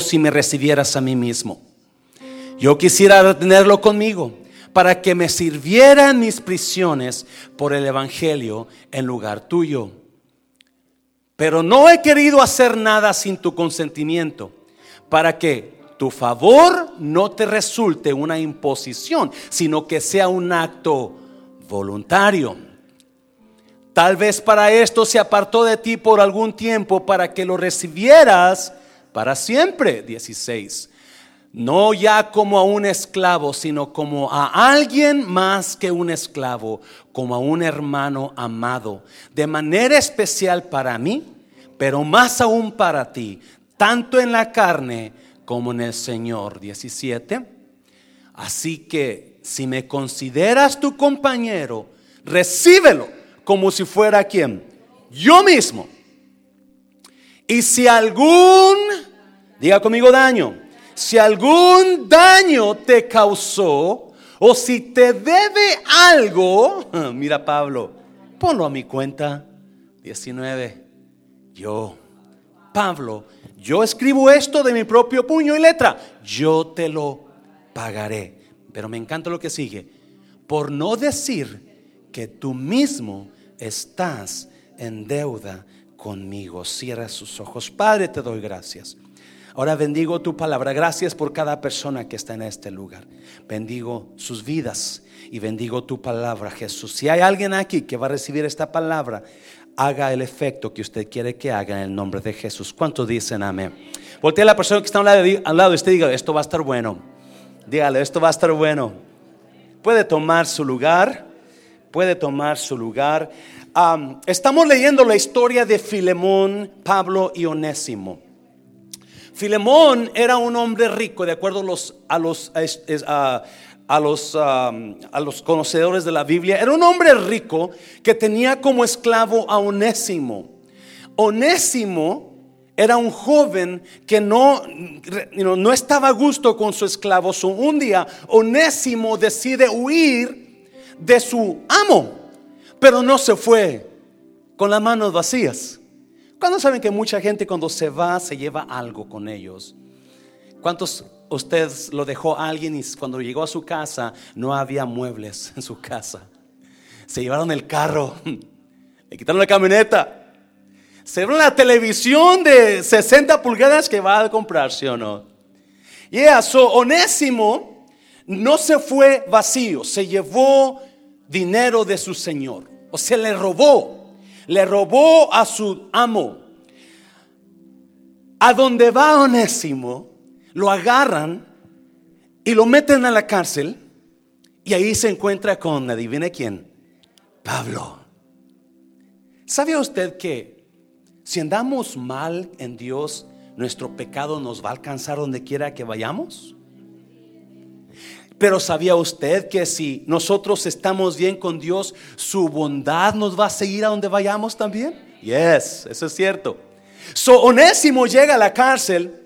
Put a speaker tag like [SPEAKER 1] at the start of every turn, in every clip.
[SPEAKER 1] si me recibieras a mí mismo. Yo quisiera tenerlo conmigo para que me sirvieran mis prisiones por el Evangelio en lugar tuyo. Pero no he querido hacer nada sin tu consentimiento, para que tu favor no te resulte una imposición, sino que sea un acto voluntario. Tal vez para esto se apartó de ti por algún tiempo para que lo recibieras para siempre. 16 no ya como a un esclavo, sino como a alguien más que un esclavo, como a un hermano amado, de manera especial para mí, pero más aún para ti, tanto en la carne como en el Señor. 17. Así que si me consideras tu compañero, recíbelo como si fuera quien, yo mismo. Y si algún, diga conmigo daño, si algún daño te causó o si te debe algo, mira Pablo, ponlo a mi cuenta. 19. Yo, Pablo, yo escribo esto de mi propio puño y letra. Yo te lo pagaré. Pero me encanta lo que sigue. Por no decir que tú mismo estás en deuda conmigo. Cierra sus ojos. Padre, te doy gracias. Ahora bendigo tu palabra. Gracias por cada persona que está en este lugar. Bendigo sus vidas y bendigo tu palabra, Jesús. Si hay alguien aquí que va a recibir esta palabra, haga el efecto que usted quiere que haga en el nombre de Jesús. ¿Cuántos dicen amén? Voltea a la persona que está al lado, al lado de usted y diga, esto va a estar bueno. Dígale, esto va a estar bueno. Puede tomar su lugar. Puede tomar su lugar. Estamos leyendo la historia de Filemón, Pablo y Onésimo. Filemón era un hombre rico, de acuerdo a los, a los, a, los, a los conocedores de la Biblia. Era un hombre rico que tenía como esclavo a Onésimo. Onésimo era un joven que no, no estaba a gusto con su esclavo. un día Onésimo decide huir de su amo, pero no se fue con las manos vacías. ¿Cuándo saben que mucha gente cuando se va se lleva algo con ellos? ¿Cuántos ustedes lo dejó a alguien y cuando llegó a su casa no había muebles en su casa? Se llevaron el carro, le quitaron la camioneta, se llevaron la televisión de 60 pulgadas que va a comprar, ¿sí o no? Yeah, so Onésimo no se fue vacío, se llevó dinero de su señor, o se le robó le robó a su amo. A donde va Onésimo, lo agarran y lo meten a la cárcel y ahí se encuentra con, adivine quién, Pablo. ¿Sabe usted que si andamos mal en Dios, nuestro pecado nos va a alcanzar donde quiera que vayamos? Pero ¿sabía usted que si nosotros estamos bien con Dios, su bondad nos va a seguir a donde vayamos también? Yes, eso es cierto. So Onésimo llega a la cárcel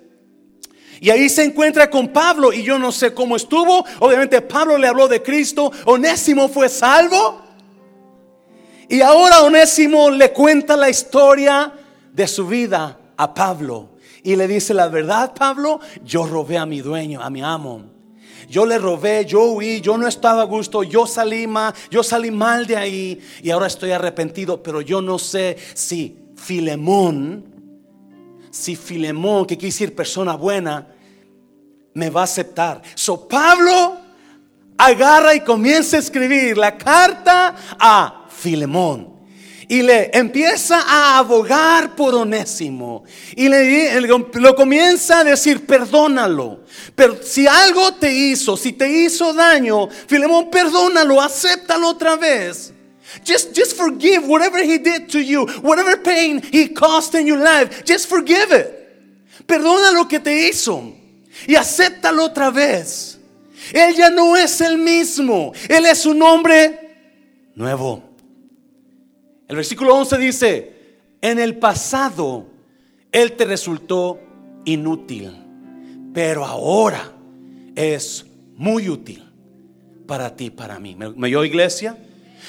[SPEAKER 1] y ahí se encuentra con Pablo y yo no sé cómo estuvo. Obviamente Pablo le habló de Cristo. Onésimo fue salvo. Y ahora Onésimo le cuenta la historia de su vida a Pablo. Y le dice la verdad, Pablo, yo robé a mi dueño, a mi amo yo le robé, yo huí, yo no estaba a gusto, yo salí mal, yo salí mal de ahí y ahora estoy arrepentido, pero yo no sé si Filemón, si Filemón, que quiere decir persona buena, me va a aceptar. So Pablo agarra y comienza a escribir la carta a Filemón y le empieza a abogar por Onésimo y le, lo comienza a decir, perdónalo. Pero si algo te hizo, si te hizo daño, Filemón, perdónalo, acéptalo otra vez. Just, just forgive whatever he did to you, whatever pain he caused in your life. Just forgive it. Perdona lo que te hizo y acéptalo otra vez. Él ya no es el mismo. Él es un hombre nuevo. El versículo 11 dice, en el pasado Él te resultó inútil, pero ahora es muy útil para ti, para mí. ¿Me, oyó iglesia?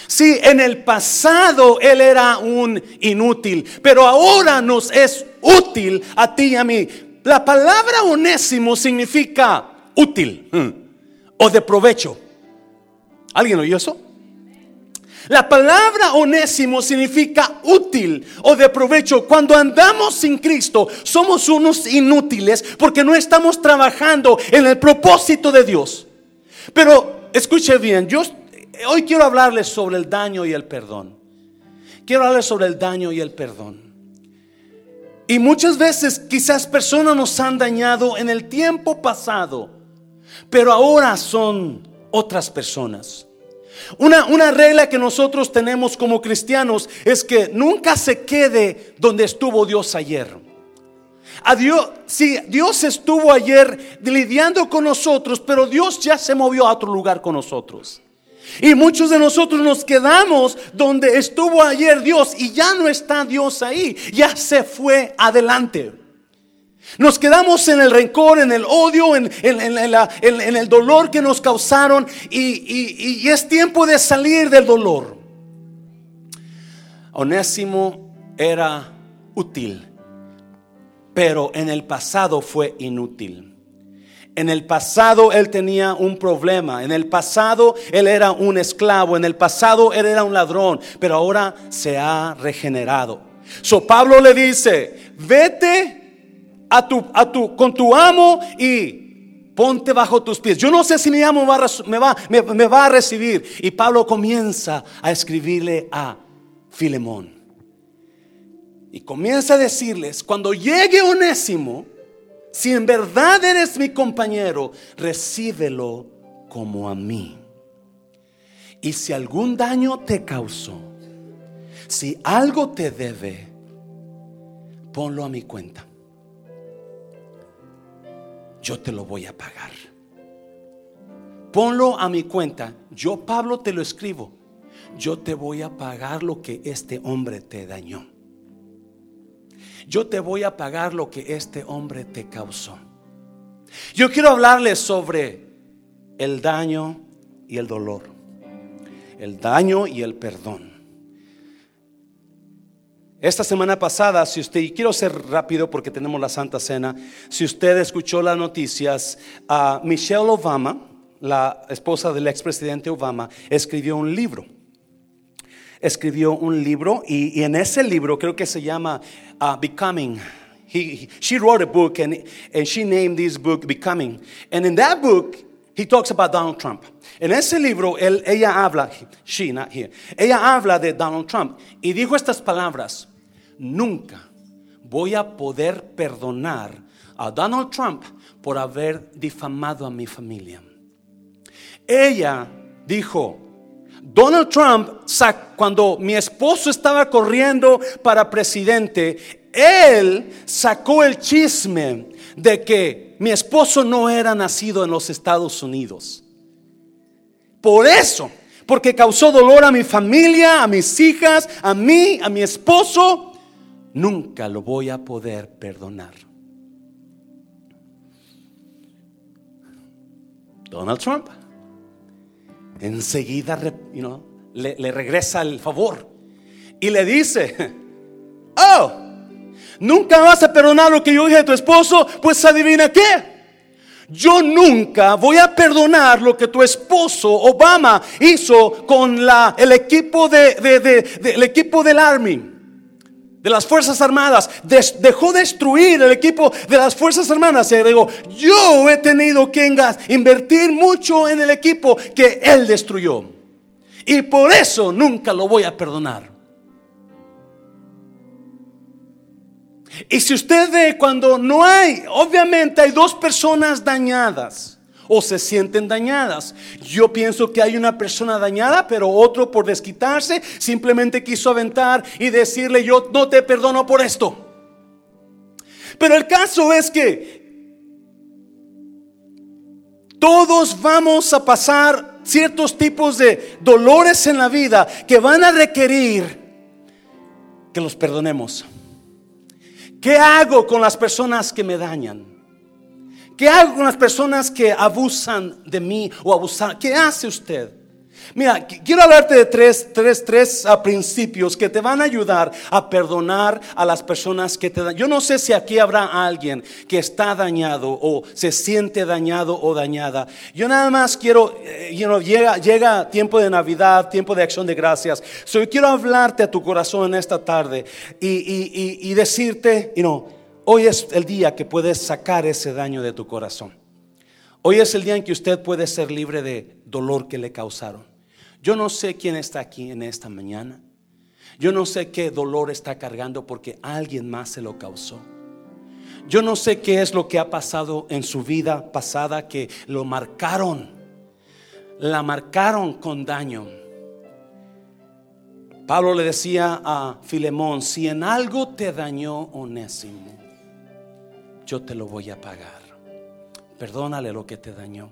[SPEAKER 1] Sí, en el pasado Él era un inútil, pero ahora nos es útil a ti y a mí. la palabra onésimo significa útil mm, o de provecho. ¿Alguien oyó eso? La palabra onésimo significa útil o de provecho. Cuando andamos sin Cristo, somos unos inútiles porque no estamos trabajando en el propósito de Dios. Pero escuche bien, yo hoy quiero hablarles sobre el daño y el perdón. Quiero hablarles sobre el daño y el perdón. Y muchas veces quizás personas nos han dañado en el tiempo pasado, pero ahora son otras personas. Una, una, regla que nosotros tenemos como cristianos es que nunca se quede donde estuvo Dios ayer. A Dios, sí, Dios estuvo ayer lidiando con nosotros, pero Dios ya se movió a otro lugar con nosotros. Y muchos de nosotros nos quedamos donde estuvo ayer Dios y ya no está Dios ahí, ya se fue adelante. Nos quedamos en el rencor, en el odio, en, el dolor que nos causaron y, y es tiempo de salir del dolor. Onésimo era útil, pero en el pasado fue inútil. En el pasado él tenía un problema. En el pasado él era un esclavo. En el pasado él era un ladrón. Pero ahora se ha regenerado. So Pablo le dice, vete a tu, a tu, con tu amo y ponte bajo tus pies. Yo no sé si mi amo me va, me va a recibir. Y Pablo comienza a escribirle a Filemón. Y comienza a decirles, cuando llegue Onésimo, si en verdad eres mi compañero, recíbelo como a mí. Y si algún daño te causó, si algo te debe, ponlo a mi cuenta. Yo te lo voy a pagar. Ponlo a mi cuenta. Yo, Pablo, te lo escribo. Yo te voy a pagar lo que este hombre te dañó yo te voy a pagar lo que este hombre te causó. Yo quiero hablarles sobre el daño y el dolor. El daño y el perdón. Esta semana pasada, si usted, y quiero ser rápido porque tenemos la Santa Cena, si usted escuchó las noticias, a Michelle Obama, la esposa del expresidente Obama, escribió un libro escribió un libro y, en ese libro creo que se llama uh, Becoming. she wrote a book and, she named this book Becoming. And in that book, he talks about Donald Trump. En ese libro, ella habla, she, not here, ella habla de Donald Trump y dijo estas palabras, nunca voy a poder perdonar a Donald Trump por haber difamado a mi familia. Ella dijo, Donald Trump, cuando mi esposo estaba corriendo para presidente, él sacó el chisme de que mi esposo no era nacido en los Estados Unidos. Por eso, porque causó dolor a mi familia, a mis hijas, a mí, a mi esposo, nunca lo voy a poder perdonar. Donald Trump enseguida le, regresa el favor y le dice, oh, nunca vas a perdonar lo que yo dije a tu esposo, pues adivina qué. Yo nunca voy a perdonar lo que tu esposo Obama hizo con la, el equipo de, el equipo del Army de las Fuerzas Armadas, dejó destruir el equipo de las Fuerzas Armadas. Y digo, yo he tenido que invertir mucho en el equipo que él destruyó. Y por eso nunca lo voy a perdonar. Y si usted ve cuando no hay, obviamente hay dos personas dañadas o se sienten dañadas. Yo pienso que hay una persona dañada, pero otro por desquitarse simplemente quiso aventar y decirle yo no te perdono por esto. Pero el caso es que todos vamos a pasar ciertos tipos de dolores en la vida que van a requerir que los perdonemos. ¿Qué hago con las personas que me dañan? ¿Qué hago con las personas que abusan de mí o abusan? ¿Qué hace usted? Mira, quiero hablarte de tres, tres, tres uh, principios que te van a ayudar a perdonar a las personas que te dan. Yo no sé si aquí habrá alguien que está dañado o se siente dañado o dañada. Yo nada más quiero, eh, llega, llega tiempo de Navidad, tiempo de acción de gracias. So, yo quiero hablarte a tu corazón en esta tarde y, y, y, y decirte, you know, hoy es el día que puedes sacar ese daño de tu corazón. Hoy es el día en que usted puede ser libre de dolor que le causaron. Yo no sé quién está aquí en esta mañana. Yo no sé qué dolor está cargando porque alguien más se lo causó. Yo no sé qué es lo que ha pasado en su vida pasada que lo marcaron. La marcaron con daño. Pablo le decía a Filemón, si en algo te dañó Onésimo, yo te lo voy a pagar. Perdónale lo que te dañó.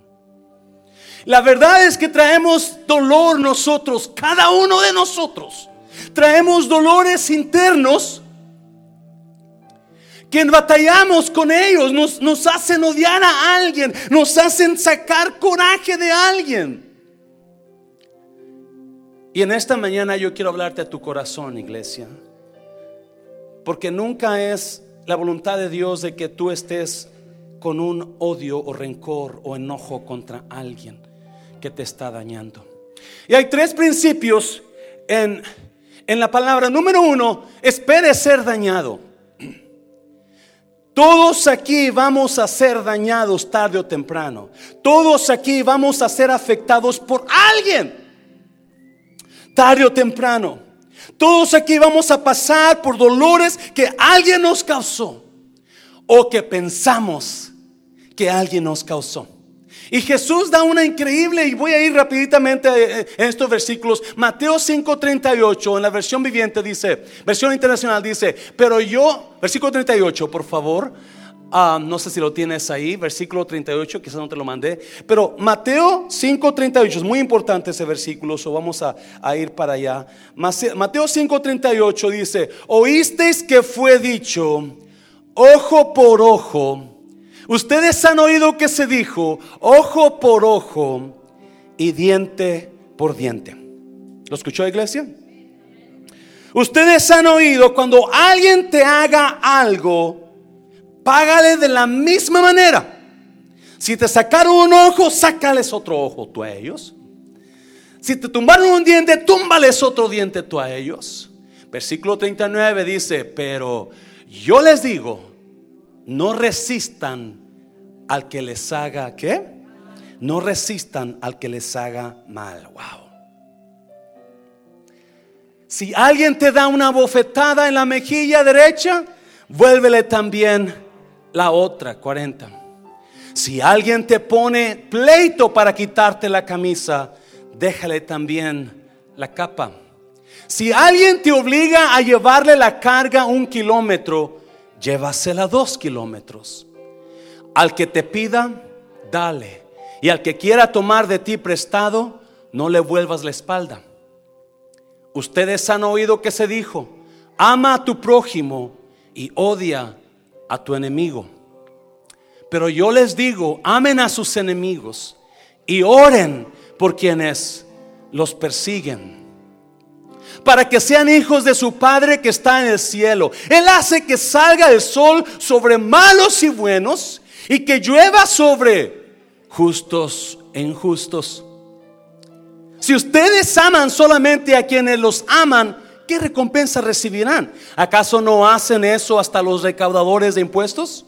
[SPEAKER 1] La verdad es que traemos dolor nosotros, cada uno de nosotros. Traemos dolores internos que batallamos con ellos, nos, nos hacen odiar a alguien, nos hacen sacar coraje de alguien. Y en esta mañana yo quiero hablarte a tu corazón, iglesia, porque nunca es la voluntad de Dios de que tú estés con un odio o rencor o enojo contra alguien que te está dañando. Y hay tres principios en, en la palabra. Número uno, espere ser dañado. Todos aquí vamos a ser dañados tarde o temprano. Todos aquí vamos a ser afectados por alguien. Tarde o temprano. Todos aquí vamos a pasar por dolores que alguien nos causó o que pensamos que alguien nos causó. Y Jesús da una increíble, y voy a ir rapiditamente eh, en estos versículos. Mateo 5:38, en la versión viviente dice, versión internacional dice, pero yo, versículo 38, por favor. Ah, no sé si lo tienes ahí, versículo 38, quizás no te lo mandé. Pero Mateo 5:38, es muy importante ese versículo, so vamos a, a ir para allá. Mateo 5:38 dice, oísteis que fue dicho, ojo por ojo Ustedes han oído que se dijo ojo por ojo y diente por diente. ¿Lo escuchó iglesia? Ustedes han oído cuando alguien te haga algo, págale de la misma manera. Si te sacaron un ojo, sácales otro ojo tú a ellos. Si te tumbaron un diente, túmbales otro diente tú a ellos. Versículo 39 dice, pero yo les digo, no resistan al que les haga qué? No resistan al que les haga mal. Wow. Si alguien te da una bofetada en la mejilla derecha, vuélvele también la otra, 40. Si alguien te pone pleito para quitarte la camisa, déjale también la capa. Si alguien te obliga a llevarle la carga un kilómetro, llévasela dos kilómetros. Al que te pida, dale. Y al que quiera tomar de ti prestado, no le vuelvas la espalda. Ustedes han oído que se dijo, ama a tu prójimo y odia a tu enemigo. Pero yo les digo, amen a sus enemigos y oren por quienes los persiguen para que sean hijos de su Padre que está en el cielo. Él hace que salga el sol sobre malos y buenos y que llueva sobre justos e injustos. Si ustedes aman solamente a quienes los aman, ¿qué recompensa recibirán? ¿Acaso no hacen eso hasta los recaudadores de impuestos?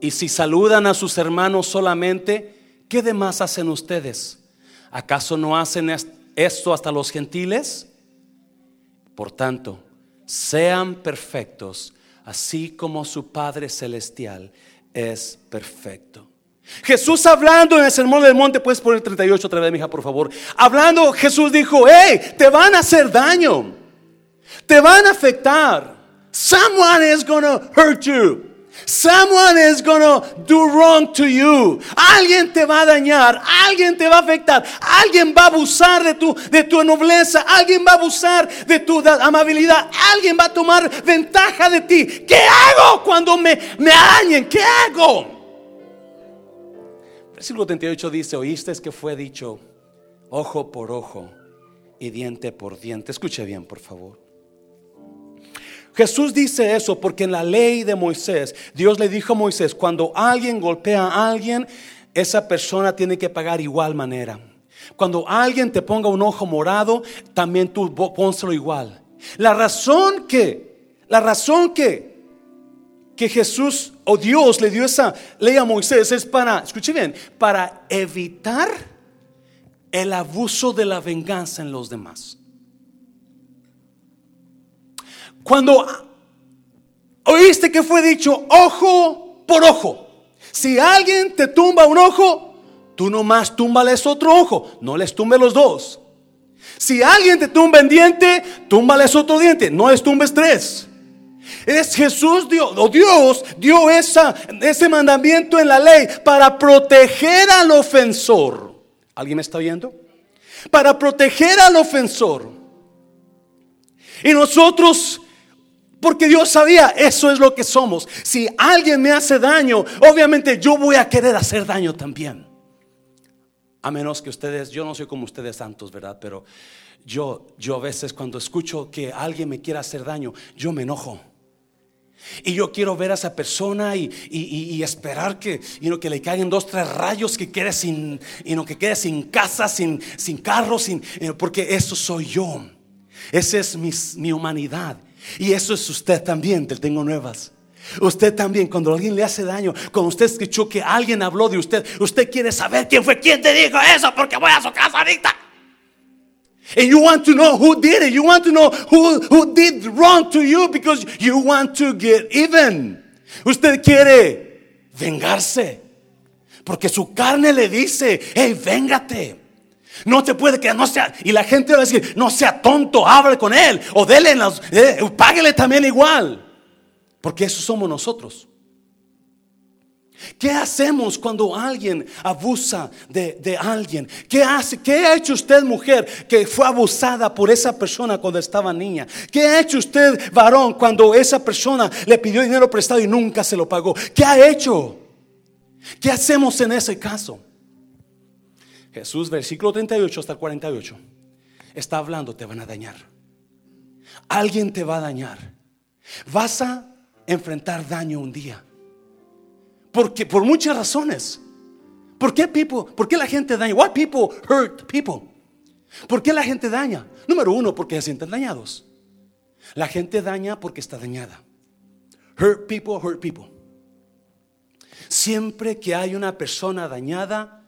[SPEAKER 1] Y si saludan a sus hermanos solamente, ¿qué demás hacen ustedes? ¿Acaso no hacen esto? hasta los gentiles. Por tanto, sean perfectos, así como su Padre Celestial es perfecto. Jesús hablando en el sermón del monte, puedes poner 38 otra vez, hija, por favor. Hablando, Jesús dijo: Hey, te van a hacer daño, te van a afectar. Someone is gonna hurt you. Someone is gonna do wrong to you. Alguien te va a dañar, alguien te va a afectar, alguien va a abusar de tu, de tu nobleza, alguien va a abusar de tu amabilidad, alguien va a tomar ventaja de ti. ¿Qué hago cuando me, me dañen? ¿Qué hago? Versículo 38 dice, oíste que fue dicho, ojo por ojo y diente por diente. Escuche bien, por favor. Jesús dice eso porque en la ley de Moisés, Dios le dijo a Moisés, cuando alguien golpea a alguien, esa persona tiene que pagar igual manera. Cuando alguien te ponga un ojo morado, también tú pónselo igual. La razón que, la razón que, que Jesús o Dios le dio esa ley a Moisés es para, escuche bien, para evitar el abuso de la venganza en los demás. Cuando oíste que fue dicho ojo por ojo, si alguien te tumba un ojo, tú nomás túmbales otro ojo, no les tumbe los dos. Si alguien te tumba en diente, túmbales otro diente, no les tumbes tres. Es Jesús Dios, o Dios dio esa, ese mandamiento en la ley para proteger al ofensor. ¿Alguien me está viendo? Para proteger al ofensor. Y nosotros, porque Dios sabía, eso es lo que somos. Si alguien me hace daño, obviamente yo voy a querer hacer daño también. A menos que ustedes, yo no soy como ustedes santos, ¿verdad? Pero yo, yo a veces cuando escucho que alguien me quiera hacer daño, yo me enojo. Y yo quiero ver a esa persona y, esperar que, que le caigan dos, tres rayos, que quede sin, que quede sin casa, sin, sin carro, sin, porque eso soy yo. Esa es mi, mi humanidad. Y eso es usted también, te tengo nuevas. Usted también, cuando alguien le hace daño, cuando usted escuchó que alguien habló de usted, usted quiere saber quién fue quien te dijo eso, porque voy a su casa ahorita. And you want to know who did it. You want to know who, who did wrong to you because you want to get even. Usted quiere vengarse. Porque su carne le dice, hey, véngate. No te puede quedar, no sea, y la gente va a decir, no sea tonto, hable con él, o dele, eh, páguele también igual. Porque eso somos nosotros. ¿Qué hacemos cuando alguien abusa de, alguien? ¿Qué hace? ¿Qué ha hecho usted, mujer, que fue abusada por esa persona cuando estaba niña? ¿Qué ha hecho usted, varón, cuando esa persona le pidió dinero prestado y nunca se lo pagó? ¿Qué ha hecho? ¿Qué hacemos en ese caso? Jesús, versículo 38 hasta el 48, está hablando, te van a dañar. Alguien te va a dañar. Vas a enfrentar daño un día. Porque por muchas razones. ¿Por qué people? ¿Por qué la gente daña? Why people hurt people? ¿Por qué la gente daña? Número uno, porque se sienten dañados. La gente daña porque está dañada. Hurt people, hurt people. Siempre que hay una persona dañada,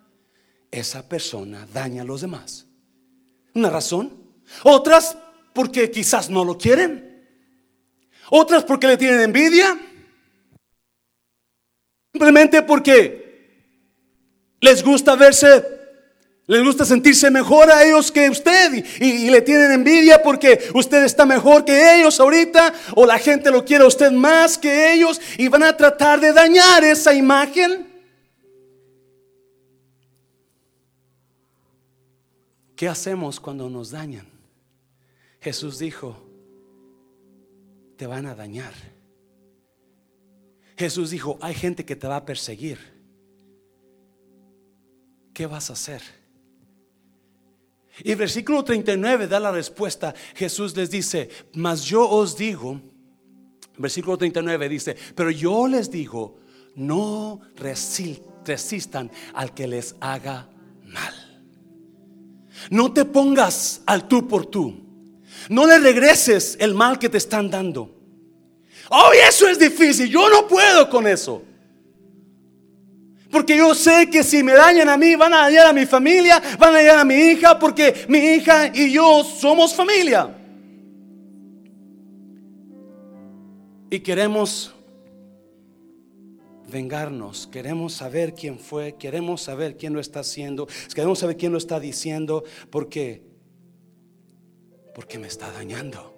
[SPEAKER 1] esa persona daña a los demás. Una razón. Otras porque quizás no lo quieren. Otras porque le tienen envidia. Simplemente porque les gusta verse, les gusta sentirse mejor a ellos que usted y, le tienen envidia porque usted está mejor que ellos ahorita o la gente lo quiere a usted más que ellos y van a tratar de dañar esa imagen. ¿Qué hacemos cuando nos dañan? Jesús dijo, te van a dañar. Jesús dijo, hay gente que te va a perseguir. ¿Qué vas a hacer? Y versículo 39 da la respuesta. Jesús les dice, mas yo os digo, versículo 39 dice, pero yo les digo, no resistan al que les haga mal. No te pongas al tú por tú. No le regreses el mal que te están dando. Oh, eso es difícil. Yo no puedo con eso. Porque yo sé que si me dañan a mí, van a dañar a mi familia, van a dañar a mi hija, porque mi hija y yo somos familia. Y queremos vengarnos, queremos saber quién fue, queremos saber quién lo está haciendo, queremos saber quién lo está diciendo, porque porque me está dañando.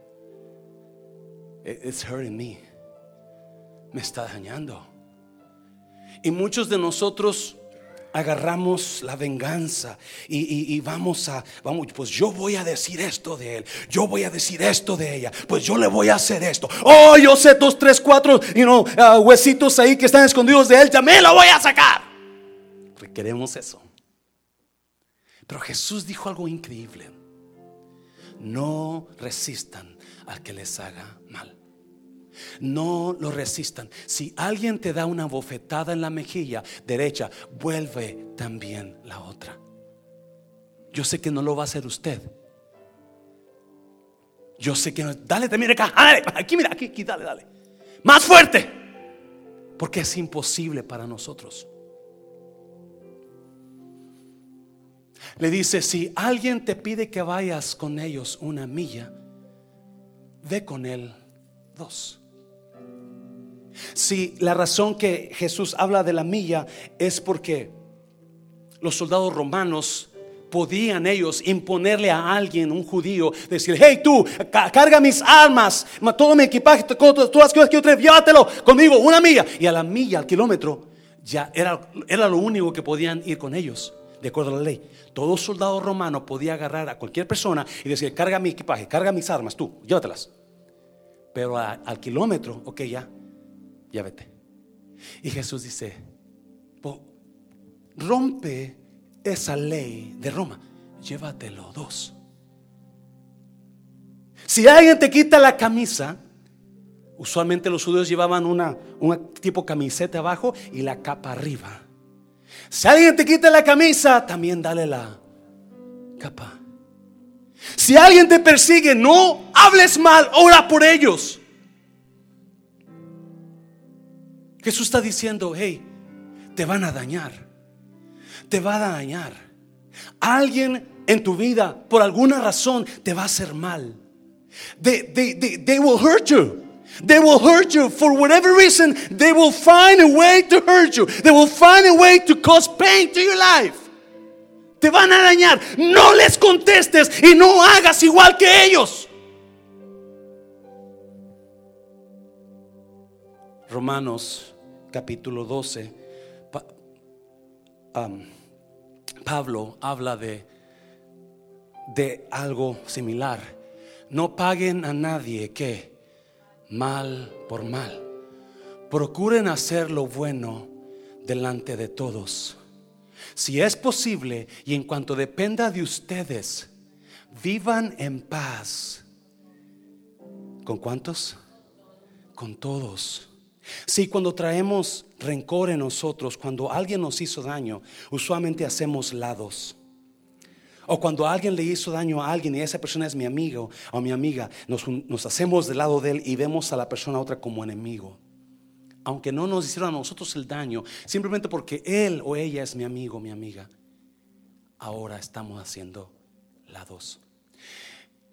[SPEAKER 1] It's hurting me. Me está dañando. Y muchos de nosotros agarramos la venganza y, vamos a, vamos, pues yo voy a decir esto de él, yo voy a decir esto de ella, pues yo le voy a hacer esto. Oh, yo sé dos, tres, cuatro, you know, uh, huesitos ahí que están escondidos de él, también lo voy a sacar. Queremos eso. Pero Jesús dijo algo increíble. No resistan al que les haga mal. No lo resistan. Si alguien te da una bofetada en la mejilla derecha, vuelve también la otra. Yo sé que no lo va a hacer usted. Yo sé que no. Dale también acá. Aquí, mira, aquí, aquí, dale, dale. Más fuerte. Porque es imposible para nosotros. Le dice, si alguien te pide que vayas con ellos una milla, ve con él dos. Si la razón que Jesús habla de la milla es porque los soldados romanos podían ellos imponerle a alguien, un judío, decir, hey tú, carga mis armas, todo mi equipaje, todas las cosas que yo traigo, llévatelo conmigo, una milla. Y a la milla, al kilómetro, ya era, era lo único que podían ir con ellos, de acuerdo a la ley. Todo soldado romano podía agarrar a cualquier persona y decir, carga mi equipaje, carga mis armas, tú, llévatelas. Pero al kilómetro, ok, ya, ya. Y Jesús dice, rompe esa ley de Roma, llévatelo dos. Si alguien te quita la camisa, usualmente los judíos llevaban una, un tipo camiseta abajo y la capa arriba. Si alguien te quita la camisa, también dale la capa. Si alguien te persigue, no hables mal, ora por ellos. Jesús está diciendo, hey, te van a dañar te va a dañar. Alguien en tu vida, por alguna razón, te va a hacer mal. They, they, will hurt you. They will hurt you for whatever reason. They will find a way to hurt you. They will find a way to cause pain to your life. Te van a dañar. No les contestes y no hagas igual que ellos. Romanos capítulo 12. Pablo habla de, de algo similar. No paguen a nadie que mal por mal. Procuren hacer lo bueno delante de todos. Si es posible y en cuanto dependa de ustedes, vivan en paz. ¿Con cuántos? Con todos. Si cuando traemos rencor en nosotros, cuando alguien nos hizo daño, usualmente hacemos lados. O cuando alguien le hizo daño a alguien y esa persona es mi amigo o mi amiga, nos, nos hacemos del lado de él y vemos a la persona otra como enemigo. Aunque no nos hicieron a nosotros el daño, simplemente porque él o ella es mi amigo, mi amiga, ahora estamos haciendo lados.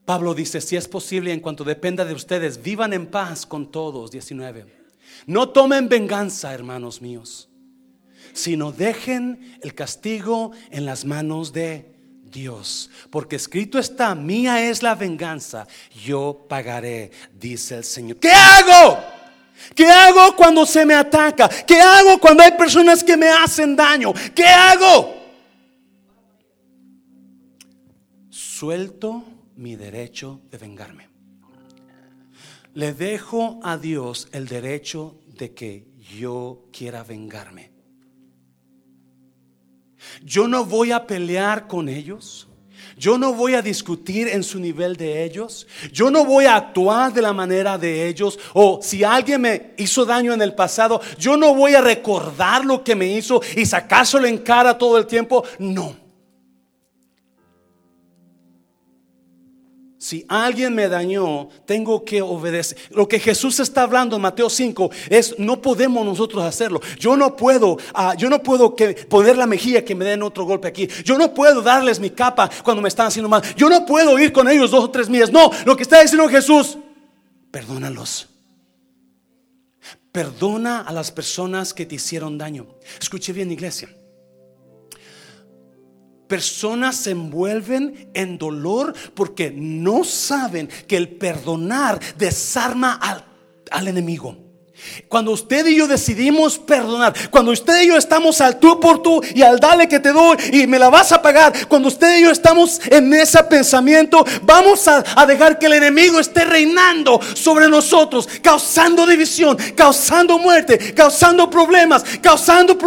[SPEAKER 1] Pablo dice, si es posible, en cuanto dependa de ustedes, vivan en paz con todos. 19. No tomen venganza, hermanos míos, sino dejen el castigo en las manos de Dios. Porque escrito está, mía es la venganza, yo pagaré, dice el Señor. ¿Qué hago? ¿Qué hago cuando se me ataca? ¿Qué hago cuando hay personas que me hacen daño? ¿Qué hago? Suelto mi derecho de vengarme le dejo a Dios el derecho de que yo quiera vengarme. Yo no voy a pelear con ellos. Yo no voy a discutir en su nivel de ellos. Yo no voy a actuar de la manera de ellos. O si alguien me hizo daño en el pasado, yo no voy a recordar lo que me hizo y sacárselo en cara todo el tiempo. No. Si alguien me dañó, tengo que obedecer. Lo que Jesús está hablando en Mateo 5 es no podemos nosotros hacerlo. Yo no puedo, ah, yo no puedo que, poner la mejilla que me den otro golpe aquí. Yo no puedo darles mi capa cuando me están haciendo mal. Yo no puedo ir con ellos dos o tres millas. No, lo que está diciendo Jesús, perdónalos. Perdona a las personas que te hicieron daño. Escuche bien, iglesia personas se envuelven en dolor porque no saben que el perdonar desarma al, enemigo. Cuando usted y yo decidimos perdonar, cuando usted y yo estamos al tú por tú y al dale que te doy y me la vas a pagar, cuando usted y yo estamos en ese pensamiento, vamos a, dejar que el enemigo esté reinando sobre nosotros, causando división, causando muerte, causando problemas, causando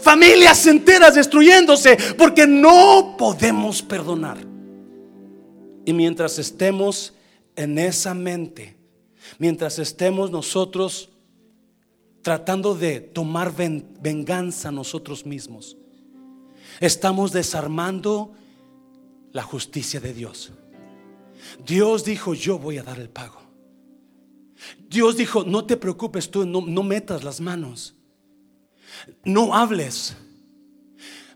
[SPEAKER 1] familias enteras destruyéndose, porque no podemos perdonar. Y mientras estemos en esa mente, mientras estemos nosotros tratando de tomar venganza nosotros mismos, estamos desarmando la justicia de Dios. Dios dijo, yo voy a dar el pago. Dios dijo, no te preocupes tú, no, no metas las manos. No hables.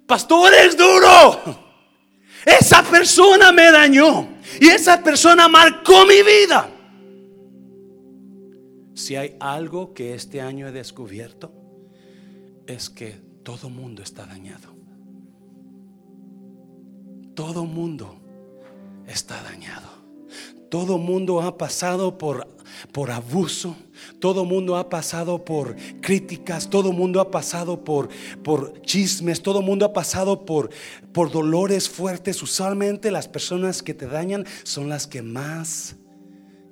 [SPEAKER 1] Pastor, es duro. Esa persona me dañó. Y esa persona marcó mi vida. Si hay algo que este año he descubierto, es que todo mundo está dañado. Todo mundo está dañado. Todo mundo ha pasado por, por abuso. Todo mundo ha pasado por críticas. Todo mundo ha pasado por, por chismes. Todo mundo ha pasado por, por dolores fuertes. Usualmente las personas que te dañan son las que más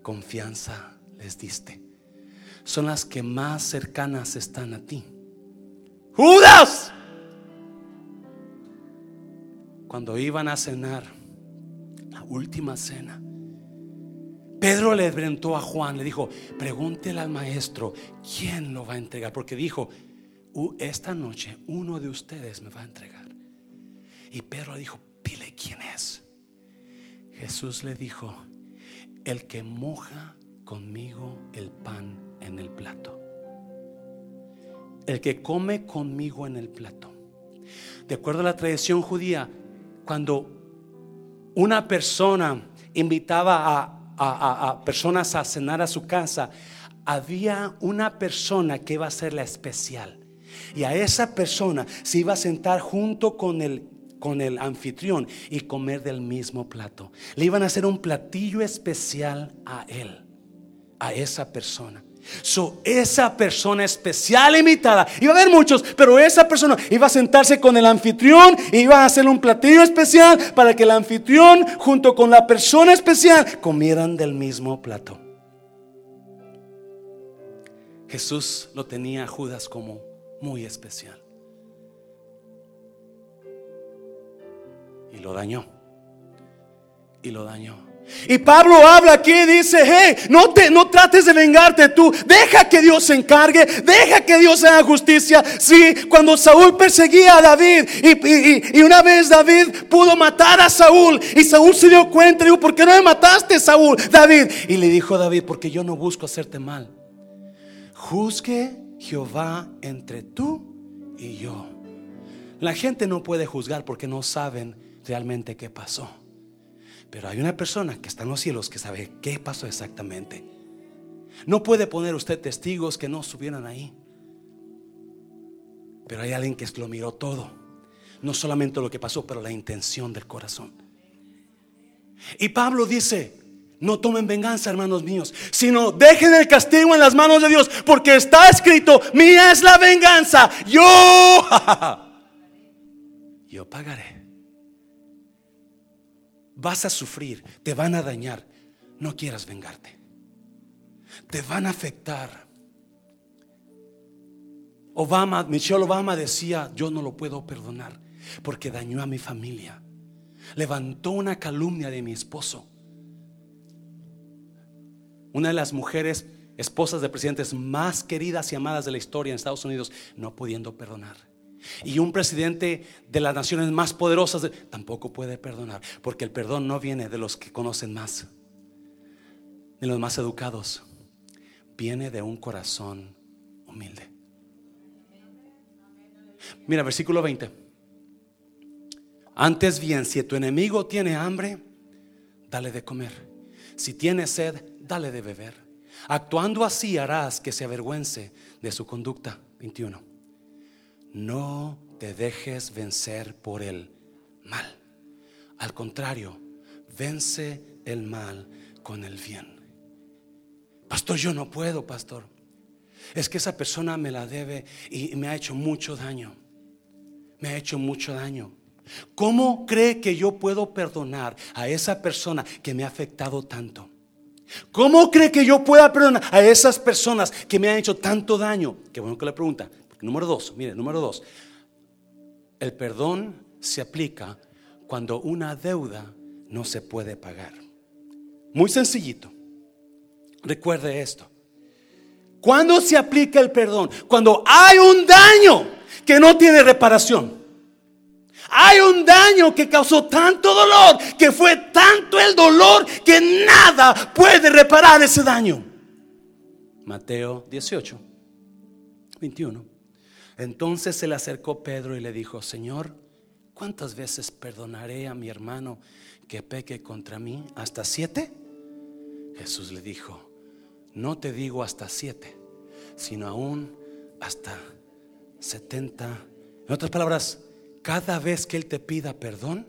[SPEAKER 1] confianza les diste son las que más cercanas están a ti. Judas, cuando iban a cenar, la última cena, Pedro le preguntó a Juan, le dijo, pregúntele al maestro, ¿quién lo va a entregar? Porque dijo, esta noche uno de ustedes me va a entregar. Y Pedro le dijo, dile quién es. Jesús le dijo, el que moja conmigo el pan en el plato. El que come conmigo en el plato. De acuerdo a la tradición judía, cuando una persona invitaba a, personas a cenar a su casa, había una persona que iba a ser la especial. Y a esa persona se iba a sentar junto con el, con el anfitrión y comer del mismo plato. Le iban a hacer un platillo especial a él, a esa persona. So, esa persona especial invitada, iba a haber muchos, pero esa persona iba a sentarse con el anfitrión y iba a hacer un platillo especial para que el anfitrión junto con la persona especial comieran del mismo plato. Jesús lo tenía a Judas como muy especial. Y lo dañó. Y lo dañó. Y Pablo habla aquí y dice, hey, no, te, no trates de vengarte tú, deja que Dios se encargue, deja que Dios haga justicia. Sí, cuando Saúl perseguía a David y, una vez David pudo matar a Saúl y Saúl se dio cuenta y dijo, ¿por qué no me mataste Saúl, David? Y le dijo David, porque yo no busco hacerte mal. Juzgue Jehová entre tú y yo. La gente no puede juzgar porque no saben realmente qué pasó. Pero hay una persona que está en los cielos que sabe qué pasó exactamente. No puede poner usted testigos que no estuvieran ahí. Pero hay alguien que lo miró todo. No solamente lo que pasó, pero la intención del corazón. Y Pablo dice, no tomen venganza, hermanos míos, sino dejen el castigo en las manos de Dios, porque está escrito, mía es la venganza, yo, yo pagaré vas a sufrir, te van a dañar. No quieras vengarte. Te van a afectar. Obama, Michelle Obama decía, yo no lo puedo perdonar porque dañó a mi familia. Levantó una calumnia de mi esposo. Una de las mujeres, esposas de presidentes más queridas y amadas de la historia en Estados Unidos, no pudiendo perdonar. Y un presidente de las naciones más poderosas tampoco puede perdonar, porque el perdón no viene de los que conocen más, de los más educados, viene de un corazón humilde. Mira, versículo 20. Antes bien, si tu enemigo tiene hambre, dale de comer. Si tiene sed, dale de beber. Actuando así harás que se avergüence de su conducta. 21 no te dejes vencer por el mal. Al contrario, vence el mal con el bien. Pastor, yo no puedo, pastor. Es que esa persona me la debe y me ha hecho mucho daño. Me ha hecho mucho daño. ¿Cómo cree que yo puedo perdonar a esa persona que me ha afectado tanto? ¿Cómo cree que yo pueda perdonar a esas personas que me han hecho tanto daño? Qué bueno que le pregunta. Número dos, mire, número dos. El perdón se aplica cuando una deuda no se puede pagar. Muy sencillito. Recuerde esto. ¿Cuándo se aplica el perdón? Cuando hay un daño que no tiene reparación. Hay un daño que causó tanto dolor, que fue tanto el dolor que nada puede reparar ese daño. Mateo 18, 21. Entonces se le acercó Pedro y le dijo, Señor, ¿cuántas veces perdonaré a mi hermano que peque contra mí? ¿Hasta siete? Jesús le dijo, no te digo hasta siete, sino aún hasta setenta. En otras palabras, cada vez que Él te pida perdón,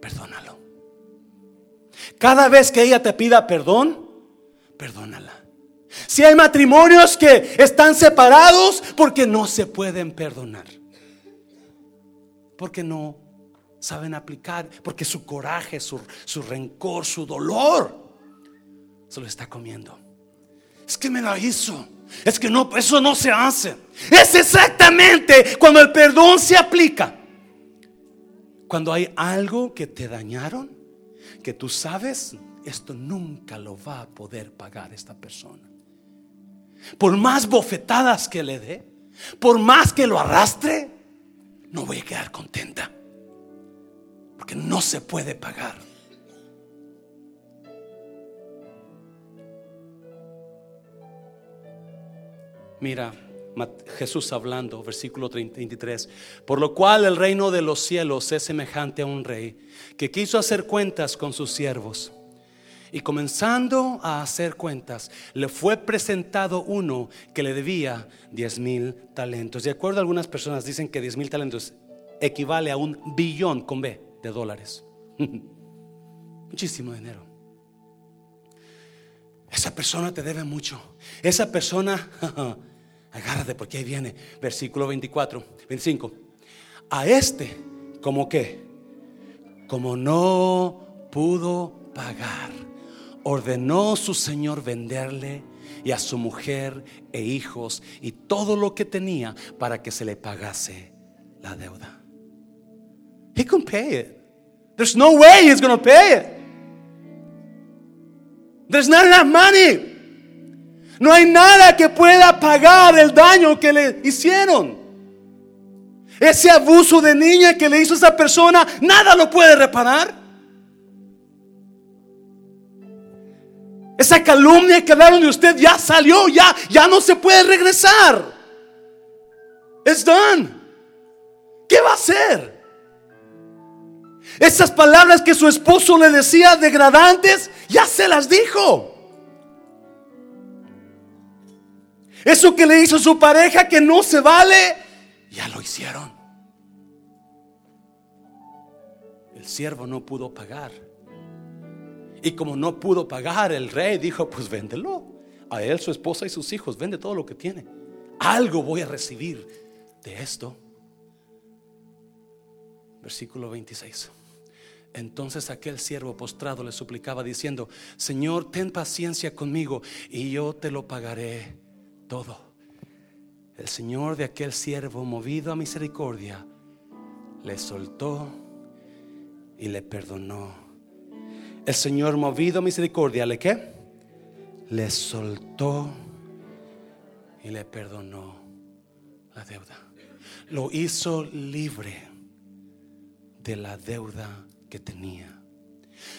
[SPEAKER 1] perdónalo. Cada vez que ella te pida perdón, perdónala. Si hay matrimonios que están separados porque no se pueden perdonar. Porque no saben aplicar, porque su coraje, su, su rencor, su dolor se lo está comiendo. Es que me lo hizo. Es que no, eso no se hace. Es exactamente cuando el perdón se aplica. Cuando hay algo que te dañaron, que tú sabes, esto nunca lo va a poder pagar esta persona. Por más bofetadas que le dé, por más que lo arrastre, no voy a quedar contenta. Porque no se puede pagar. Mira, Jesús hablando, versículo 33, por lo cual el reino de los cielos es semejante a un rey que quiso hacer cuentas con sus siervos. Y comenzando a hacer cuentas, le fue presentado uno que le debía 10 mil talentos. De acuerdo a algunas personas, dicen que 10 mil talentos equivale a un billón con B de dólares. Muchísimo dinero. Esa persona te debe mucho. Esa persona, agárrate porque ahí viene, versículo 24, 25. A este, como que, como no pudo pagar ordenó su Señor venderle y a su mujer e hijos y todo lo que tenía para que se le pagase la deuda. He can pay it. There's no way he's going to pay it. There's not enough money. No hay nada que pueda pagar el daño que le hicieron. Ese abuso de niña que le hizo esa persona, nada lo puede reparar. Esa calumnia que hablaron de usted ya salió, ya, ya no se puede regresar. It's done. ¿Qué va a hacer? Esas palabras que su esposo le decía degradantes, ya se las dijo. Eso que le hizo su pareja que no se vale, ya lo hicieron. El siervo no pudo pagar. Y como no pudo pagar, el rey dijo, pues véndelo. A él, su esposa y sus hijos, vende todo lo que tiene. Algo voy a recibir de esto. Versículo 26. Entonces aquel siervo postrado le suplicaba diciendo, Señor, ten paciencia conmigo y yo te lo pagaré todo. El Señor de aquel siervo, movido a misericordia, le soltó y le perdonó el Señor movido misericordia, ¿le qué? Le soltó y le perdonó la deuda. Lo hizo libre de la deuda que tenía.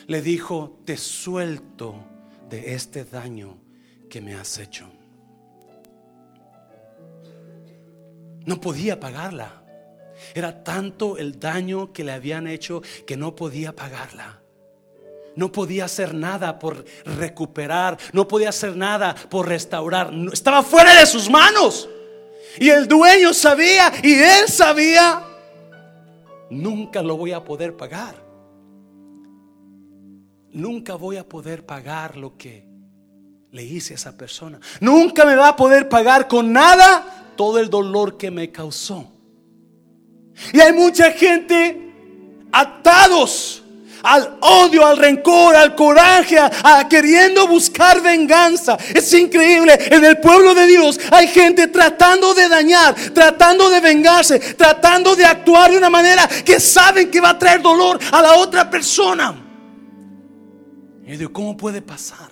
[SPEAKER 1] Le dijo, te suelto de este daño que me has hecho. No podía pagarla. Era tanto el daño que le habían hecho que no podía pagarla. No podía hacer nada por recuperar, no podía hacer nada por restaurar. Estaba fuera de sus manos. Y el dueño sabía y él sabía, nunca lo voy a poder pagar. Nunca voy a poder pagar lo que le hice a esa persona. Nunca me va a poder pagar con nada todo el dolor que me causó. Y hay mucha gente atados al odio, al rencor, al coraje, a, queriendo buscar venganza. Es increíble. En el pueblo de Dios hay gente tratando de dañar, tratando de vengarse, tratando de actuar de una manera que saben que va a traer dolor a la otra persona. Y digo, ¿cómo puede pasar?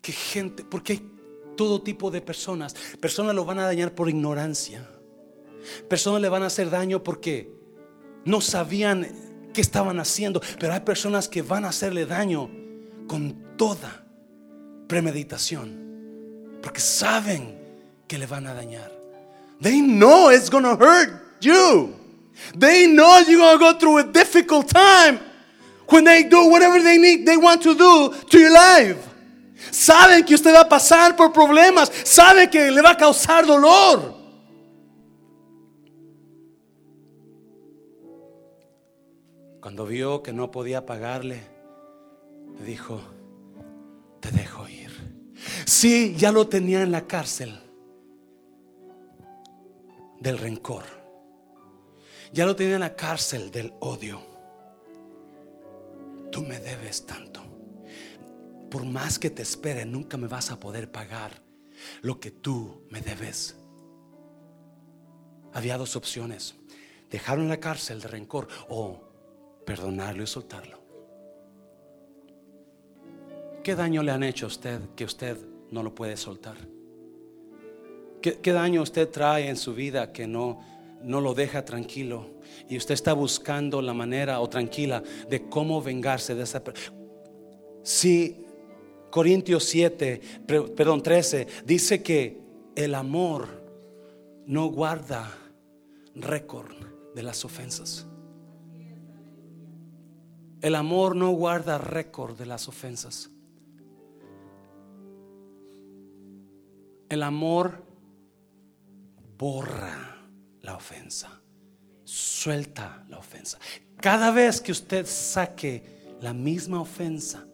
[SPEAKER 1] Que gente, porque hay todo tipo de personas. Personas lo van a dañar por ignorancia. Personas le van a hacer daño porque no sabían qué estaban haciendo. Pero hay personas que van a hacerle daño con toda premeditación. Porque saben que le van a dañar. They know it's to hurt you. They know you're to go through a difficult time when they do whatever they need, they want to do to your life. Saben que usted va a pasar por problemas. Saben que le va a causar dolor. Cuando vio que no podía pagarle, le dijo, te dejo ir. Sí, ya lo tenía en la cárcel del rencor. Ya lo tenía en la cárcel del odio. Tú me debes tanto. Por más que te espere, nunca me vas a poder pagar lo que tú me debes. Había dos opciones. Dejarlo en la cárcel de rencor o perdonarlo y soltarlo. ¿Qué daño le han hecho a usted que usted no lo puede soltar? ¿Qué, daño usted trae en su vida que no, no lo deja tranquilo? Y usted está buscando la manera o tranquila de cómo vengarse de esa persona. Si Corintios 7, perdón, 13, dice que el amor no guarda récord de las ofensas. El amor no guarda récord de las ofensas. El amor borra la ofensa, suelta la ofensa. Cada vez que usted saque la misma ofensa,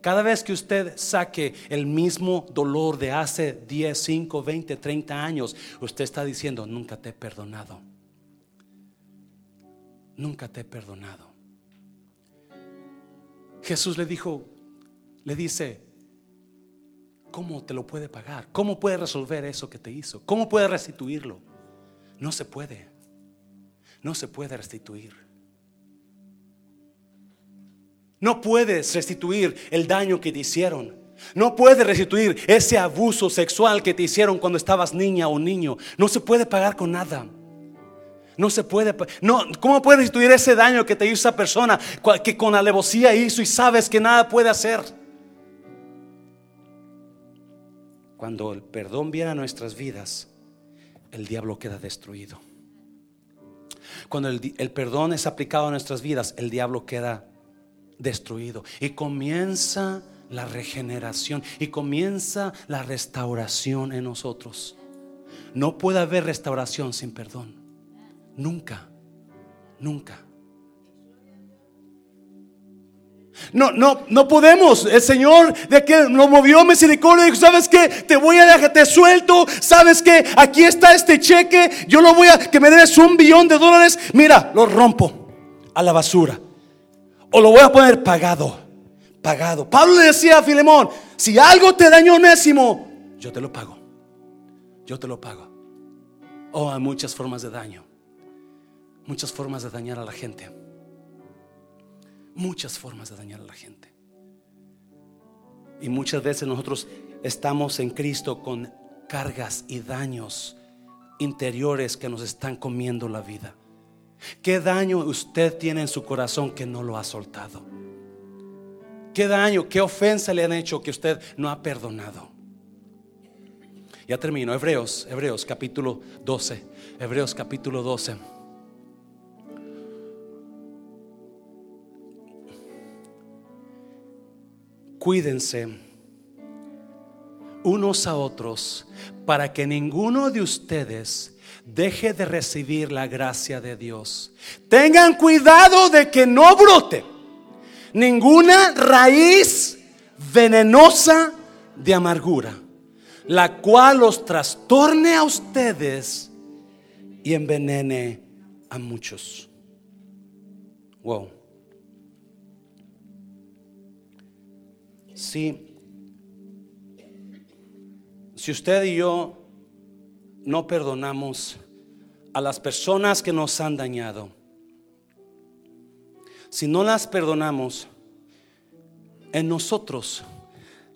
[SPEAKER 1] cada vez que usted saque el mismo dolor de hace 10, 5, 20, 30 años, usted está diciendo, nunca te he perdonado. Nunca te he perdonado. Jesús le dijo, le dice, ¿cómo te lo puede pagar? ¿Cómo puede resolver eso que te hizo? ¿Cómo puede restituirlo? No se puede. No se puede restituir. No puedes restituir el daño que te hicieron. No puedes restituir ese abuso sexual que te hicieron cuando estabas niña o niño. No se puede pagar con nada. No se puede. No, ¿Cómo puedes restituir ese daño que te hizo esa persona que con alevosía hizo y sabes que nada puede hacer? Cuando el perdón viene a nuestras vidas, el diablo queda destruido. Cuando el, el perdón es aplicado a nuestras vidas, el diablo queda destruido. Y comienza la regeneración y comienza la restauración en nosotros. No puede haber restauración sin perdón. Nunca, nunca. No, no, no podemos. El Señor de que nos movió misericordia dijo, ¿sabes qué? Te voy a dejar, te suelto. ¿Sabes qué? Aquí está este cheque. Yo lo voy a, que me debes un billón de dólares. Mira, lo rompo a la basura. O lo voy a poner pagado. Pagado. Pablo le decía a Filemón, si algo te dañó Nésimo, yo te lo pago. Yo te lo pago. Oh, hay muchas formas de daño muchas formas de dañar a la gente. Muchas formas de dañar a la gente. Y muchas veces nosotros estamos en Cristo con cargas y daños interiores que nos están comiendo la vida. ¿Qué daño usted tiene en su corazón que no lo ha soltado? ¿Qué daño, qué ofensa le han hecho que usted no ha perdonado? Ya termino. Hebreos, Hebreos capítulo 12. Hebreos capítulo 12. Cuídense unos a otros para que ninguno de ustedes deje de recibir la gracia de Dios. Tengan cuidado de que no brote ninguna raíz venenosa de amargura, la cual los trastorne a ustedes y envenene a muchos. Wow. Sí. Si usted y yo no perdonamos a las personas que nos han dañado, si no las perdonamos, en nosotros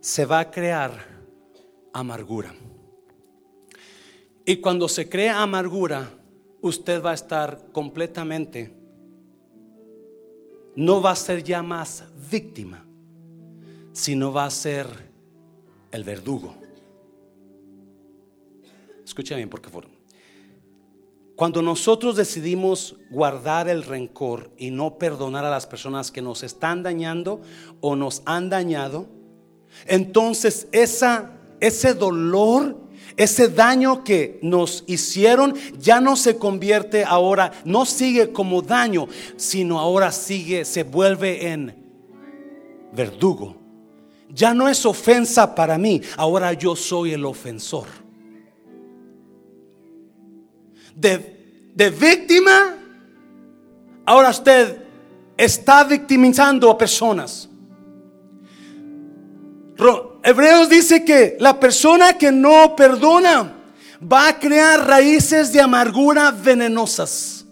[SPEAKER 1] se va a crear amargura. Y cuando se crea amargura, usted va a estar completamente, no va a ser ya más víctima, sino va a ser el verdugo. Escucha bien, por favor. Cuando nosotros decidimos guardar el rencor y no perdonar a las personas que nos están dañando o nos han dañado, entonces ese dolor, ese daño que nos hicieron ya no se convierte ahora, no sigue como daño, sino ahora sigue, se vuelve en verdugo. Ya no es ofensa para mí, ahora yo soy el ofensor de, víctima, ahora usted está victimizando a personas. Hebreos dice que la persona que no perdona va a crear raíces de amargura venenosas.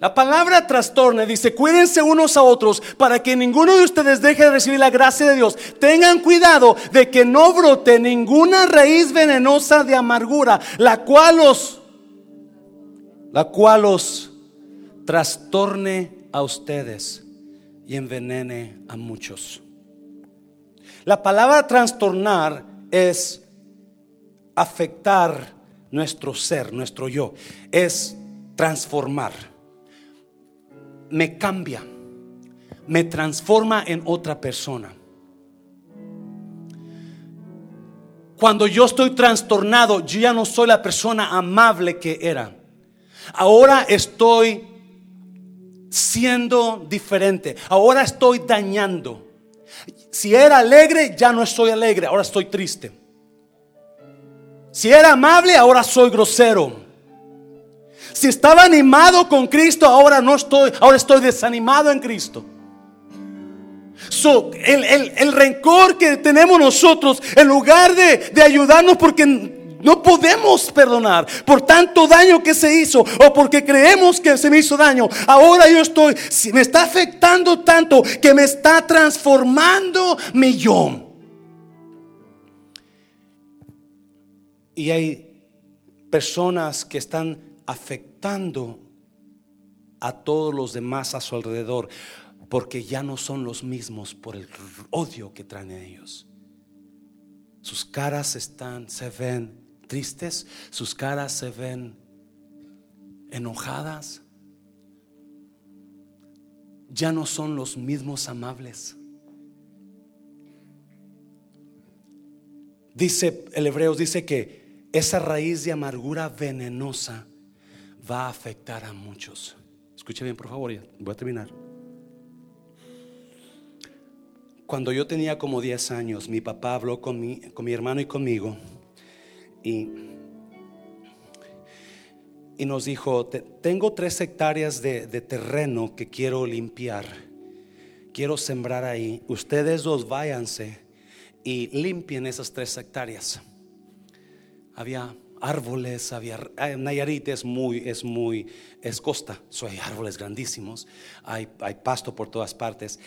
[SPEAKER 1] La palabra trastorne dice, cuídense unos a otros para que ninguno de ustedes deje de recibir la gracia de Dios. Tengan cuidado de que no brote ninguna raíz venenosa de amargura, la cual los, la cual los trastorne a ustedes y envenene a muchos. La palabra trastornar es afectar nuestro ser, nuestro yo, es transformar me cambia, me transforma en otra persona. Cuando yo estoy trastornado, yo ya no soy la persona amable que era. Ahora estoy siendo diferente. Ahora estoy dañando. Si era alegre, ya no estoy alegre, ahora estoy triste. Si era amable, ahora soy grosero. Si estaba animado con Cristo, ahora no estoy, ahora estoy desanimado en Cristo. el, rencor que tenemos nosotros, en lugar de, de ayudarnos porque no podemos perdonar por tanto daño que se hizo o porque creemos que se me hizo daño. Ahora yo estoy, me está afectando tanto que me está transformando mi yo. Y hay personas que están afectando a todos los demás a su alrededor, porque ya no son los mismos por el odio que traen ellos. Sus caras están, se ven tristes, sus caras se ven enojadas. Ya no son los mismos amables. Dice el Hebreos dice que esa raíz de amargura venenosa va a afectar a muchos. Escuche bien, por favor, voy a terminar. Cuando yo tenía como 10 años, mi papá habló con mi, con mi hermano y conmigo y, y nos dijo, tengo tres hectáreas de, de terreno que quiero limpiar, quiero sembrar ahí, ustedes dos váyanse y limpien esas tres hectáreas. Había árboles, había Nayarit es muy, es muy, es costa, so hay árboles grandísimos, hay, hay pasto por todas partes.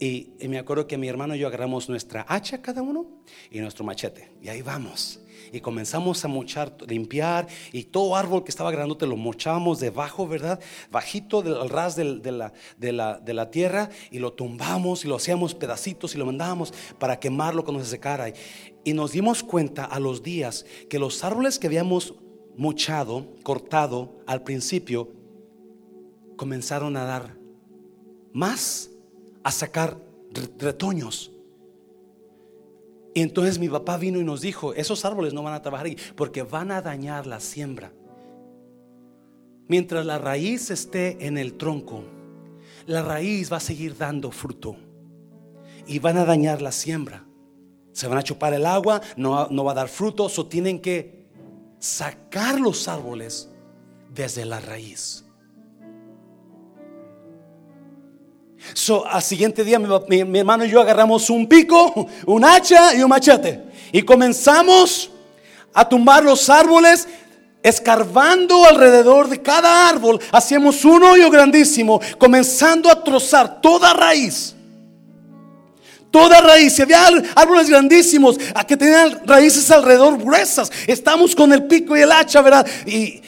[SPEAKER 1] Y, me acuerdo que mi hermano y yo agarramos nuestra hacha cada uno y nuestro machete. Y ahí vamos. Y comenzamos a mochar, limpiar. Y todo árbol que estaba grandote lo mochábamos debajo, ¿verdad? Bajito del ras de, la, de, la, de la tierra. Y lo tumbamos y lo hacíamos pedacitos y lo mandábamos para quemarlo cuando se secara. Y nos dimos cuenta a los días que los árboles que habíamos mochado, cortado al principio, comenzaron a dar más a sacar retoños. Y entonces mi papá vino y nos dijo, esos árboles no van a trabajar ahí porque van a dañar la siembra. Mientras la raíz esté en el tronco, la raíz va a seguir dando fruto y van a dañar la siembra. Se van a chupar el agua, no, no va a dar fruto, o tienen que sacar los árboles desde la raíz. So, al siguiente día mi, hermano y yo agarramos un pico, un hacha y un machete y comenzamos a tumbar los árboles escarbando alrededor de cada árbol, hacíamos un hoyo grandísimo, comenzando a trozar toda raíz. Toda raíz, había árboles grandísimos que tenían raíces alrededor gruesas. Estamos con el pico y el hacha, ¿verdad? Y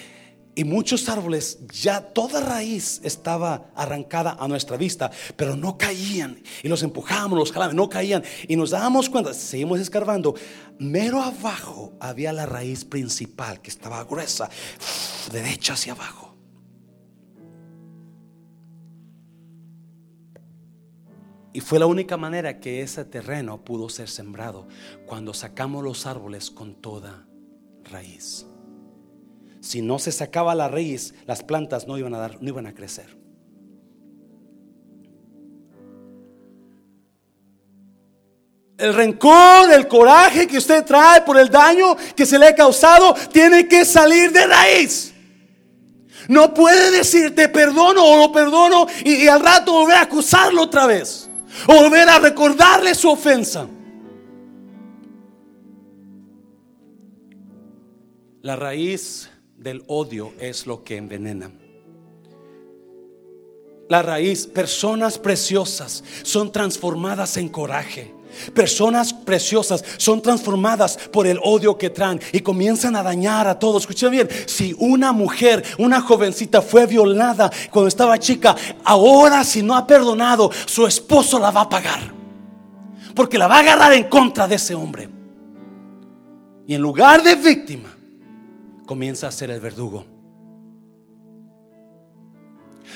[SPEAKER 1] y muchos árboles, ya toda raíz estaba arrancada a nuestra vista, pero no caían. Y los empujábamos, los jalábamos, no caían. Y nos dábamos cuenta, seguimos escarbando. Mero abajo había la raíz principal que estaba gruesa, derecha hacia abajo. Y fue la única manera que ese terreno pudo ser sembrado cuando sacamos los árboles con toda raíz. Si no se sacaba la raíz, las plantas no iban a dar, no iban a crecer. El rencor, el coraje que usted trae por el daño que se le ha causado, tiene que salir de raíz. No puede decir te perdono o lo perdono y, al rato volver a acusarlo otra vez. Volver a recordarle su ofensa. La raíz del odio es lo que envenena. La raíz, personas preciosas son transformadas en coraje. Personas preciosas son transformadas por el odio que traen y comienzan a dañar a todos. Escuchen bien, si una mujer, una jovencita fue violada cuando estaba chica, ahora si no ha perdonado, su esposo la va a pagar. Porque la va a agarrar en contra de ese hombre. Y en lugar de víctima, comienza a ser el verdugo.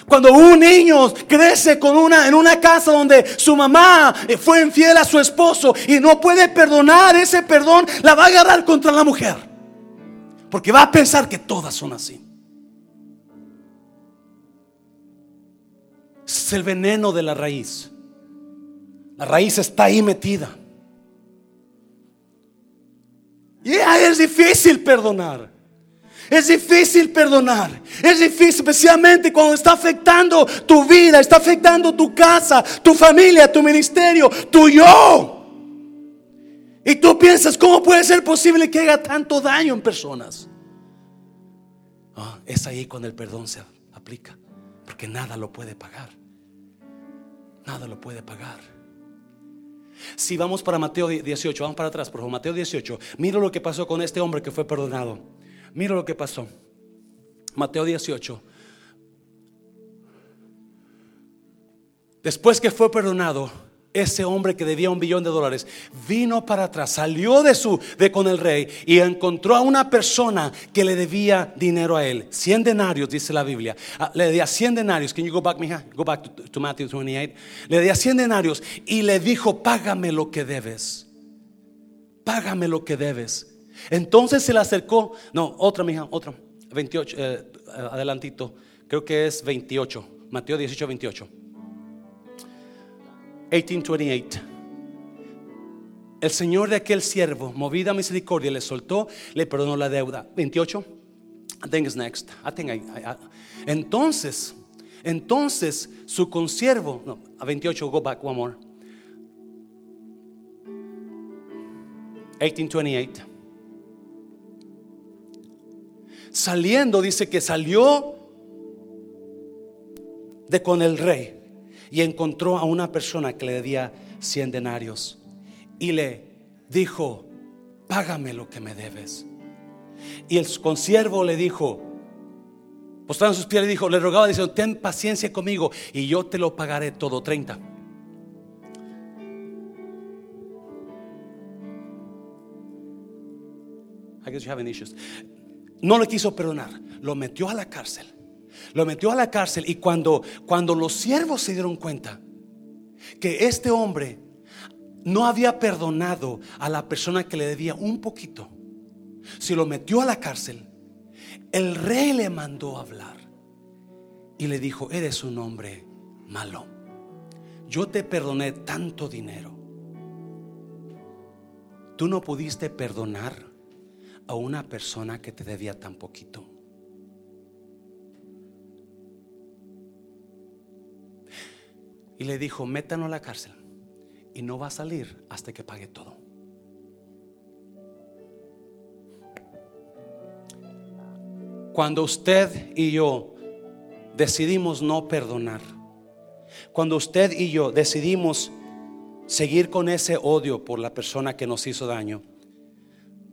[SPEAKER 1] Cuando un niño crece con una, en una casa donde su mamá fue infiel a su esposo y no puede perdonar, ese perdón la va a agarrar contra la mujer. Porque va a pensar que todas son así. Es el veneno de la raíz. La raíz está ahí metida. Y es difícil perdonar. Es difícil perdonar. Es difícil, especialmente cuando está afectando tu vida, está afectando tu casa, tu familia, tu ministerio, tu yo. Y tú piensas, ¿cómo puede ser posible que haga tanto daño en personas? Ah, es ahí cuando el perdón se aplica, porque nada lo puede pagar. Nada lo puede pagar. Si vamos para Mateo 18, vamos para atrás, por favor, Mateo 18, mira lo que pasó con este hombre que fue perdonado. Mira lo que pasó. Mateo 18. Después que fue perdonado, ese hombre que debía un billón de dólares vino para atrás, salió de su de con el rey y encontró a una persona que le debía dinero a él, 100 denarios dice la Biblia. Ah, le debía 100 denarios. Can you go back, mija? Go back to, to Matthew 28. Le debía 100 denarios y le dijo, "Págame lo que debes." Págame lo que debes. Entonces se le acercó, no, otra mija, otra, 28, eh, adelantito, creo que es 28, Mateo 18, 28. 1828. El Señor de aquel siervo, movida a misericordia, le soltó, le perdonó la deuda. 28. I think it's next. I think entonces, entonces su consiervo, no, a 28, go back one more. 1828. Saliendo, dice que salió de con el rey y encontró a una persona que le debía 100 denarios y le dijo, págame lo que me debes. Y el consiervo le dijo, postrando sus pies, le dijo, le rogaba diciendo, ten paciencia conmigo y yo te lo pagaré todo, 30. I guess you have issues no le quiso perdonar, lo metió a la cárcel. Lo metió a la cárcel y cuando, cuando los siervos se dieron cuenta que este hombre no había perdonado a la persona que le debía un poquito, si lo metió a la cárcel, el rey le mandó a hablar y le dijo, eres un hombre malo. Yo te perdoné tanto dinero. Tú no pudiste perdonar a una persona que te debía tan poquito. Y le dijo, métanlo a la cárcel y no va a salir hasta que pague todo. Cuando usted y yo decidimos no perdonar, cuando usted y yo decidimos seguir con ese odio por la persona que nos hizo daño,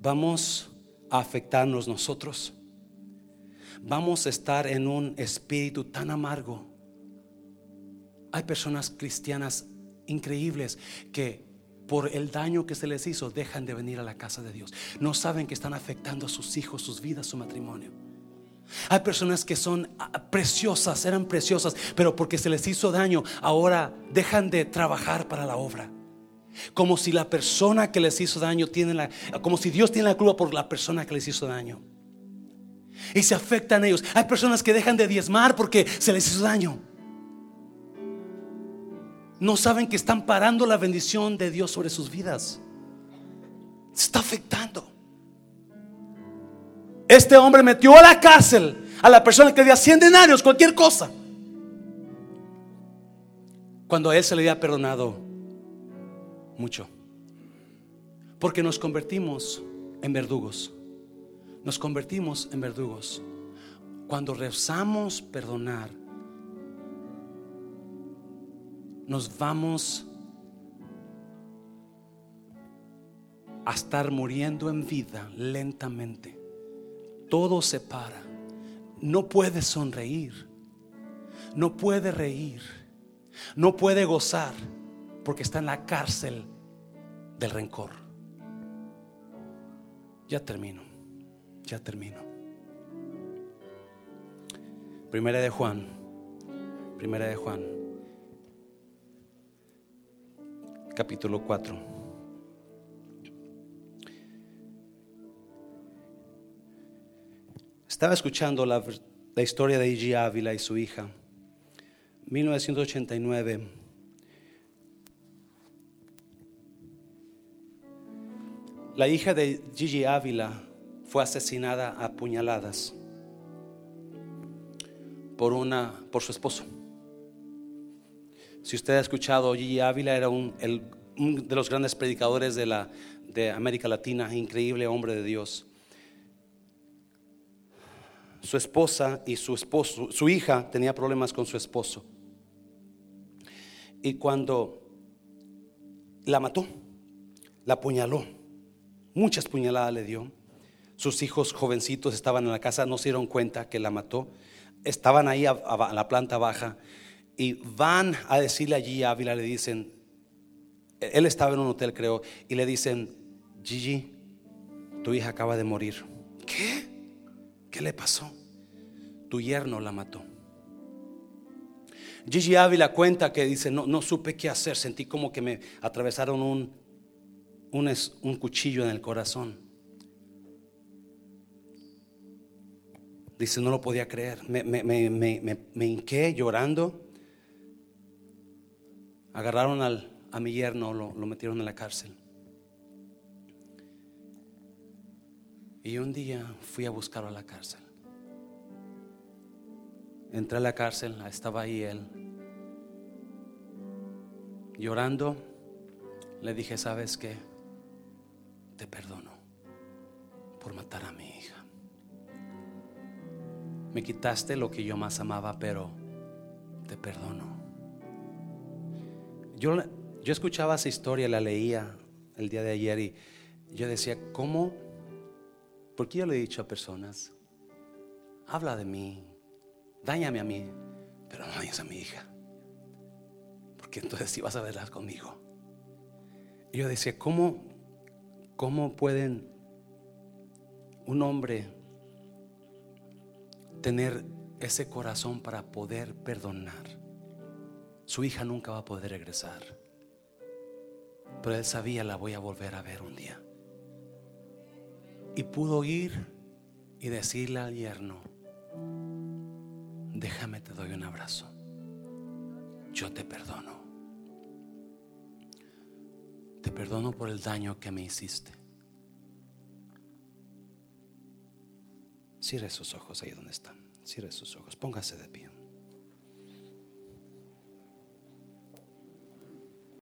[SPEAKER 1] vamos a afectarnos nosotros. Vamos a estar en un espíritu tan amargo. Hay personas cristianas increíbles que por el daño que se les hizo dejan de venir a la casa de Dios. No saben que están afectando a sus hijos, sus vidas, su matrimonio. Hay personas que son ah, preciosas, eran preciosas, pero porque se les hizo daño, ahora dejan de trabajar para la obra. Como si la persona que les hizo daño tiene la, como si Dios tiene la culpa por la persona que les hizo daño. Y se afectan ellos. Hay personas que dejan de diezmar porque se les hizo daño. No saben que están parando la bendición de Dios sobre sus vidas. Se está afectando. Este hombre metió a la cárcel a la persona que debía 100 denarios, cualquier cosa. Cuando a él se le había perdonado mucho. Porque nos convertimos en verdugos. Nos convertimos en verdugos. Cuando rezamos perdonar, nos vamos a estar muriendo en vida lentamente todo se para. No puede sonreír, no puede reír, no puede gozar porque está en la cárcel del rencor. Ya termino, ya termino. Primera de Juan, primera de Juan, capítulo 4. Estaba escuchando la, historia de Gigi Ávila y su hija. 1989. La hija de Gigi Ávila fue asesinada a puñaladas por, una, por su esposo. Si usted ha escuchado, Gigi Ávila era un, un de los grandes predicadores de, la, de América Latina, increíble hombre de Dios su esposa y su esposo, su hija tenía problemas con su esposo. Y cuando la mató, la apuñaló, muchas puñaladas le dio. Sus hijos jovencitos estaban en la casa, no se dieron cuenta que la mató. Estaban ahí a, la planta baja y van a decirle allí a Ávila, le dicen, él estaba en un hotel creo, y le dicen, Gigi, tu hija acaba de morir. ¿Qué? ¿Qué le pasó? Tu yerno la mató. Gigi Ávila cuenta que dice, no, no supe qué hacer, sentí como que me atravesaron un, un, un cuchillo en el corazón. Dice, no lo podía creer. Me, me, me, me hinqué llorando. Agarraron al, a mi yerno, lo, lo metieron en la cárcel. Y un día fui a buscarlo a la cárcel. Entré a la cárcel, estaba ahí él. Llorando, le dije, ¿sabes qué? Te perdono por matar a mi hija. Me quitaste lo que yo más amaba, pero te perdono. Yo, yo escuchaba esa historia, la leía el día de ayer y yo decía, ¿cómo? Porque yo le he dicho a personas, habla de mí, dañame a mí, pero no dañes a mi hija. Porque entonces sí vas a verlas conmigo. Y yo decía, ¿cómo, cómo pueden un hombre tener ese corazón para poder perdonar? Su hija nunca va a poder regresar. Pero él sabía, la voy a volver a ver un día. Y pudo ir y decirle al yerno, déjame te doy un abrazo. yo te perdono. Te perdono por el daño que me hiciste. Cierre sus ojos ahí donde están. Cierre sus ojos. Póngase de pie.